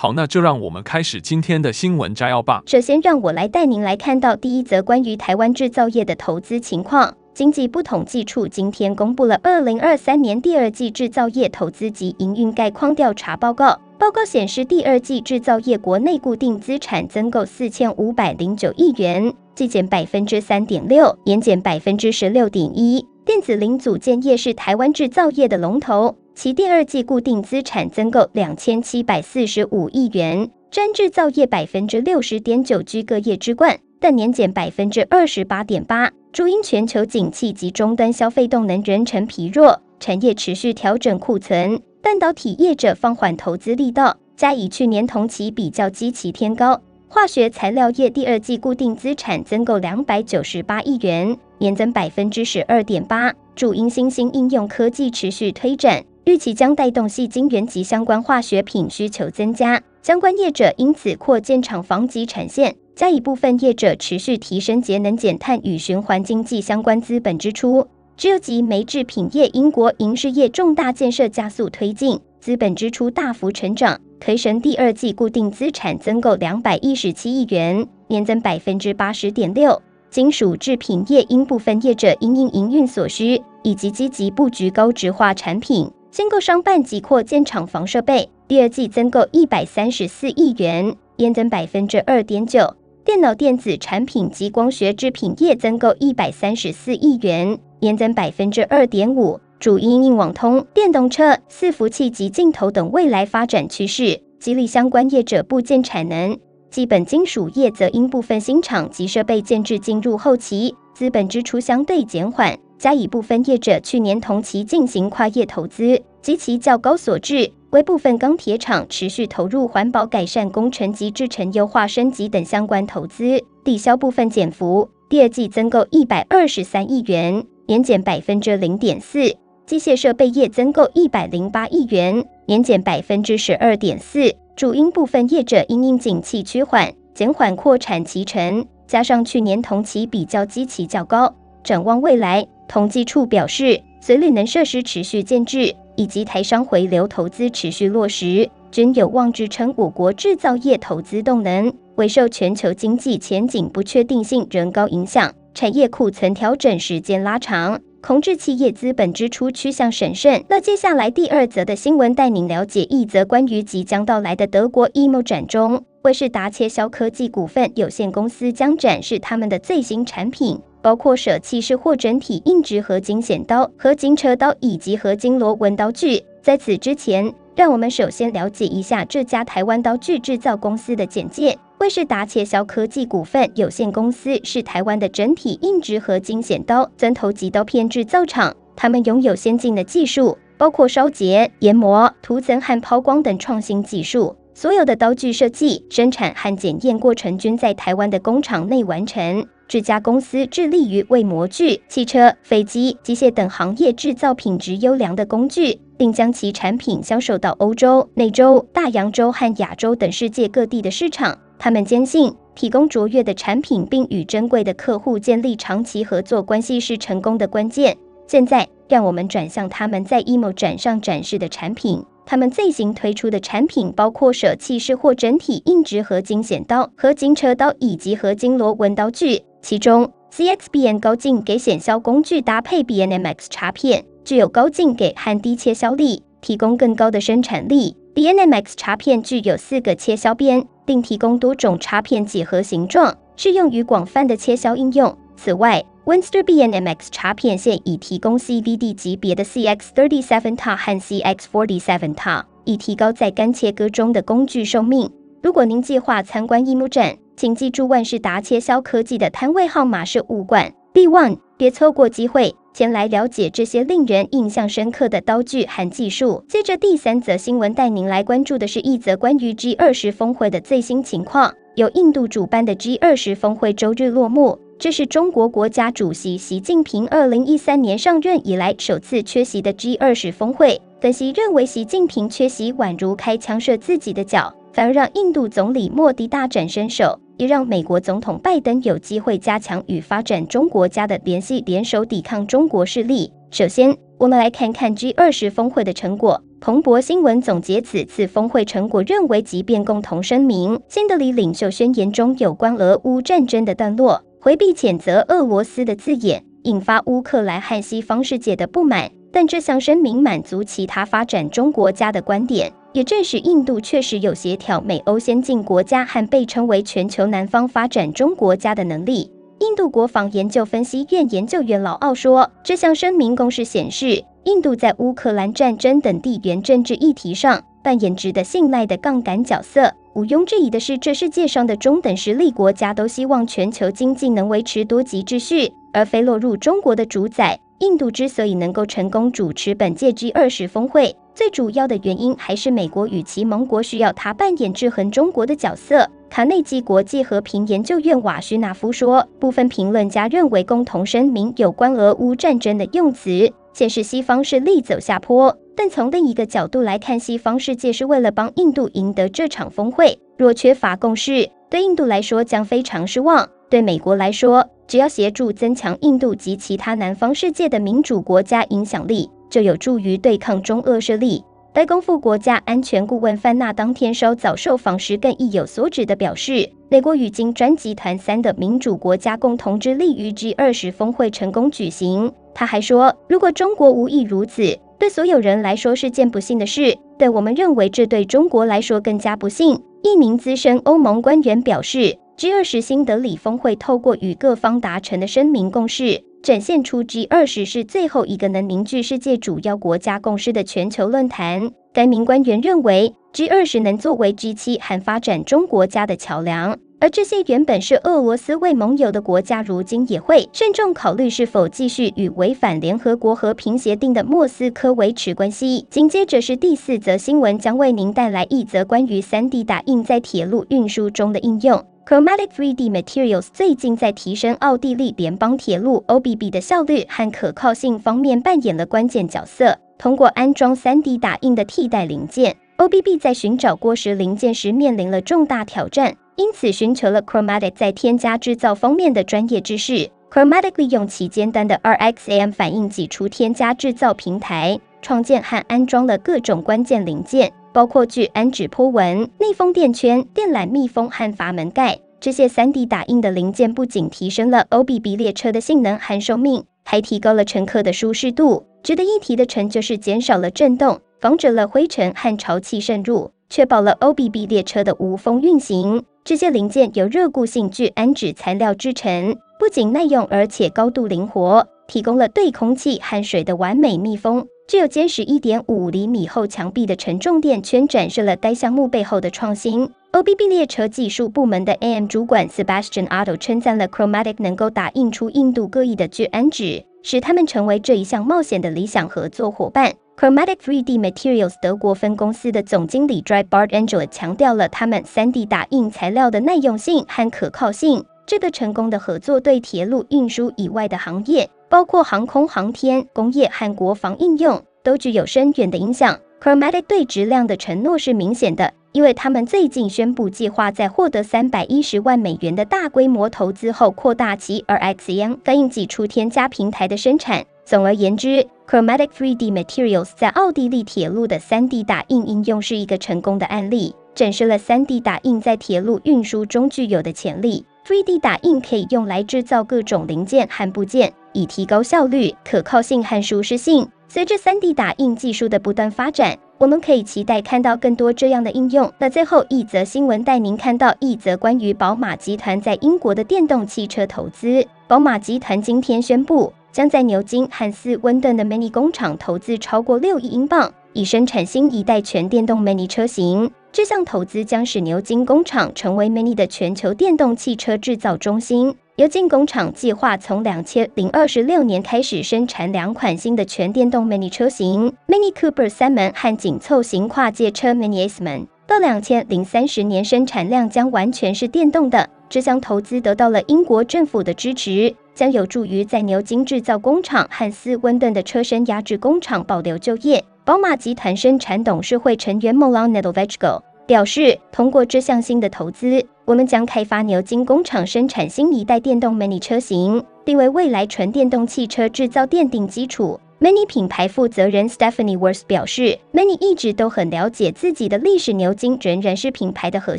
好，那就让我们开始今天的新闻摘要吧。首先，让我来带您来看到第一则关于台湾制造业的投资情况。经济部统计处今天公布了二零二三年第二季制造业投资及营运概况调查报告。报告显示，第二季制造业国内固定资产增购四千五百零九亿元，季减百分之三点六，年减百分之十六点一。电子零组件业是台湾制造业的龙头。其第二季固定资产增购两千七百四十五亿元，占制造业百分之六十点九，居各业之冠，但年减百分之二十八点八。主因全球景气及终端消费动能仍呈疲弱，产业持续调整库存，半导体业者放缓投资力道，加以去年同期比较基期偏高。化学材料业第二季固定资产增购两百九十八亿元，年增百分之十二点八，主因新兴应用科技持续推展。预期将带动细晶圆及相关化学品需求增加，相关业者因此扩建厂房及产线，加以部分业者持续提升节能减碳与循环经济相关资本支出。只有集煤制品业、英国银饰业重大建设加速推进，资本支出大幅成长，推神第二季固定资产增购两百一十七亿元，年增百分之八十点六。金属制品业因部分业者因应营运所需，以及积极布局高值化产品。先购商办及扩建厂房设备，第二季增购一百三十四亿元，年增百分之二点九。电脑电子产品及光学制品业增购一百三十四亿元，年增百分之二点五。主因应网通、电动车、伺服器及镜头等未来发展趋势，激励相关业者布建产能。基本金属业则因部分新厂及设备建置进入后期，资本支出相对减缓。加以部分业者去年同期进行跨业投资，及其较高所致，为部分钢铁厂持续投入环保改善工程及制程优化升级等相关投资，抵消部分减幅。第二季增购一百二十三亿元，年减百分之零点四。机械设备业增购一百零八亿元，年减百分之十二点四。主因部分业者因应景气趋缓，减缓扩产期程，加上去年同期比较基期较高，展望未来。统计处表示，随绿能设施持续建置，以及台商回流投资持续落实，均有望支撑我国制造业投资动能。为受全球经济前景不确定性仍高影响，产业库存调整时间拉长，控制企业资本支出趋向审慎。那接下来第二则的新闻，带您了解一则关于即将到来的德国 EMO 展中，威士达切削科技股份有限公司将展示他们的最新产品。包括舍弃式或整体硬质合金剪刀、合金车刀以及合金螺纹刀具。在此之前，让我们首先了解一下这家台湾刀具制造公司的简介。威士达切削科技股份有限公司是台湾的整体硬质合金剪刀、钻头及刀片制造厂，他们拥有先进的技术，包括烧结、研磨、涂层和抛光等创新技术。所有的刀具设计、生产和检验过程均在台湾的工厂内完成。这家公司致力于为模具、汽车、飞机、机械等行业制造品质优良的工具，并将其产品销售到欧洲、美洲、大洋洲和亚洲等世界各地的市场。他们坚信，提供卓越的产品并与珍贵的客户建立长期合作关系是成功的关键。现在，让我们转向他们在 EMO 展上展示的产品。他们最新推出的产品包括舍弃式或整体硬质合金剪刀、合金车刀以及合金螺纹刀具。其中，CXBN 高径给剪削工具搭配 BNMX 插片，具有高径给和低切削力，提供更高的生产力。BNMX 插片具有四个切削边，并提供多种插片几何形状，适用于广泛的切削应用。此外，Winster BNMX 插片现已提供 CVD 级别的 CX37 TA 和 CX47 TA，以提高在干切割中的工具寿命。如果您计划参观 IMO 展，请记住万事达切削科技的摊位号码是五馆 B One，别错过机会。前来了解这些令人印象深刻的刀具和技术。接着第三则新闻带您来关注的是一则关于 G 二十峰会的最新情况。由印度主办的 G 二十峰会周日落幕，这是中国国家主席习近平二零一三年上任以来首次缺席的 G 二十峰会。分析认为，习近平缺席宛如开枪射自己的脚，反而让印度总理莫迪大展身手，也让美国总统拜登有机会加强与发展中国家的联系，联手抵抗中国势力。首先，我们来看看 G 二十峰会的成果。彭博新闻总结此次峰会成果，认为即便共同声明、新德里领袖宣言中有关俄乌战争的段落，回避谴责俄罗斯的字眼，引发乌克兰和西方世界的不满。但这项声明满足其他发展中国家的观点，也证实印度确实有协调美欧先进国家和被称为全球南方发展中国家的能力。印度国防研究分析院研究员劳奥说，这项声明公示显示，印度在乌克兰战争等地缘政治议题上扮演值得信赖的杠杆角色。毋庸置疑的是，这世界上的中等实力国家都希望全球经济能维持多极秩序，而非落入中国的主宰。印度之所以能够成功主持本届 G20 峰会，最主要的原因还是美国与其盟国需要它扮演制衡中国的角色。卡内基国际和平研究院瓦须纳夫说，部分评论家认为，共同声明有关俄乌战争的用词显示西方势力走下坡。但从另一个角度来看，西方世界是为了帮印度赢得这场峰会。若缺乏共识，对印度来说将非常失望。对美国来说，只要协助增强印度及其他南方世界的民主国家影响力，就有助于对抗中俄势力。白宫副国家安全顾问范纳当天稍早受访时更意有所指地表示，美国与金砖集团三的民主国家共同致力于 G20 峰会成功举行。他还说，如果中国无意如此，对所有人来说是件不幸的事。但我们认为这对中国来说更加不幸。一名资深欧盟官员表示。G20 新德里峰会透过与各方达成的声明共识，展现出 G20 是最后一个能凝聚世界主要国家共识的全球论坛。该名官员认为，G20 能作为 G7 和发展中国家的桥梁，而这些原本是俄罗斯为盟友的国家，如今也会慎重考虑是否继续与违反联合国和平协定的莫斯科维持关系。紧接着是第四则新闻，将为您带来一则关于 3D 打印在铁路运输中的应用。Chromatic 3D Materials 最近在提升奥地利联邦铁路 OBB 的效率和可靠性方面扮演了关键角色。通过安装 3D 打印的替代零件，OBB 在寻找过时零件时面临了重大挑战，因此寻求了 Chromatic 在添加制造方面的专业知识。Chromatic 利用其简单的 RXAM 反应挤出添加制造平台，创建和安装了各种关键零件。包括聚氨酯波纹、内封垫圈、电缆密封和阀门盖。这些 3D 打印的零件不仅提升了 OBB 列车的性能和寿命，还提高了乘客的舒适度。值得一提的成就是减少了震动，防止了灰尘和潮气渗入，确保了 OBB 列车的无风运行。这些零件由热固性聚氨酯材料制成，不仅耐用，而且高度灵活，提供了对空气和水的完美密封。具有坚实一点五厘米厚墙壁的承重垫圈展示了该项目背后的创新。OBB 列车技术部门的 AM 主管 Sebastian Otto 称赞了 Chromatic 能够打印出硬度各异的聚氨酯，使他们成为这一项冒险的理想合作伙伴。Chromatic 3D Materials 德国分公司的总经理 Dreibart Angel 强调了他们 3D 打印材料的耐用性和可靠性。这个成功的合作对铁路运输以外的行业，包括航空航天、工业和国防应用，都具有深远的影响。Chromatic 对质量的承诺是明显的，因为他们最近宣布计划在获得三百一十万美元的大规模投资后，扩大其 RXM 反应挤出添加平台的生产。总而言之，Chromatic 3D Materials 在奥地利铁路的 3D 打印应用是一个成功的案例，展示了 3D 打印在铁路运输中具有的潜力。3D 打印可以用来制造各种零件和部件，以提高效率、可靠性和舒适性。随着 3D 打印技术的不断发展，我们可以期待看到更多这样的应用。那最后一则新闻带您看到一则关于宝马集团在英国的电动汽车投资。宝马集团今天宣布，将在牛津汉斯温顿的 Mini 工厂投资超过六亿英镑，以生产新一代全电动 Mini 车型。这项投资将使牛津工厂成为 Mini 的全球电动汽车制造中心，油晶工厂计划从两千零二十六年开始生产两款新的全电动 Mini 车型：Mini Cooper 三门和紧凑型跨界车 Mini S 门。到两千零三十年，生产量将完全是电动的。这项投资得到了英国政府的支持，将有助于在牛津制造工厂和斯温顿的车身压制工厂保留就业。宝马集团生产董事会成员 Milan Nedeljković 表示，通过这项新的投资，我们将开发牛津工厂生产新一代电动 Mini 车型，并为未来纯电动汽车制造奠定基础。Mini 品牌负责人 Stephanie Worth 表示，Mini 一直都很了解自己的历史，牛津仍然是品牌的核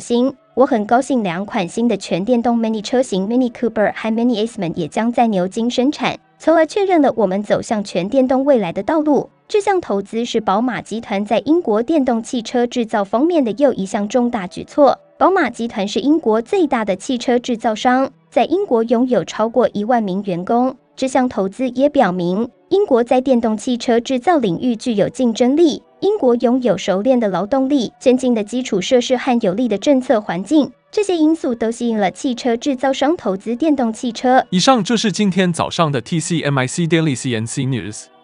心。我很高兴，两款新的全电动 Mini 车型 Mini Cooper 和 Mini Aceman 也将在牛津生产，从而确认了我们走向全电动未来的道路。这项投资是宝马集团在英国电动汽车制造方面的又一项重大举措。宝马集团是英国最大的汽车制造商，在英国拥有超过一万名员工。这项投资也表明，英国在电动汽车制造领域具有竞争力。英国拥有熟练的劳动力、先进的基础设施和有利的政策环境，这些因素都吸引了汽车制造商投资电动汽车。以上就是今天早上的 TCMIC Daily CNC News。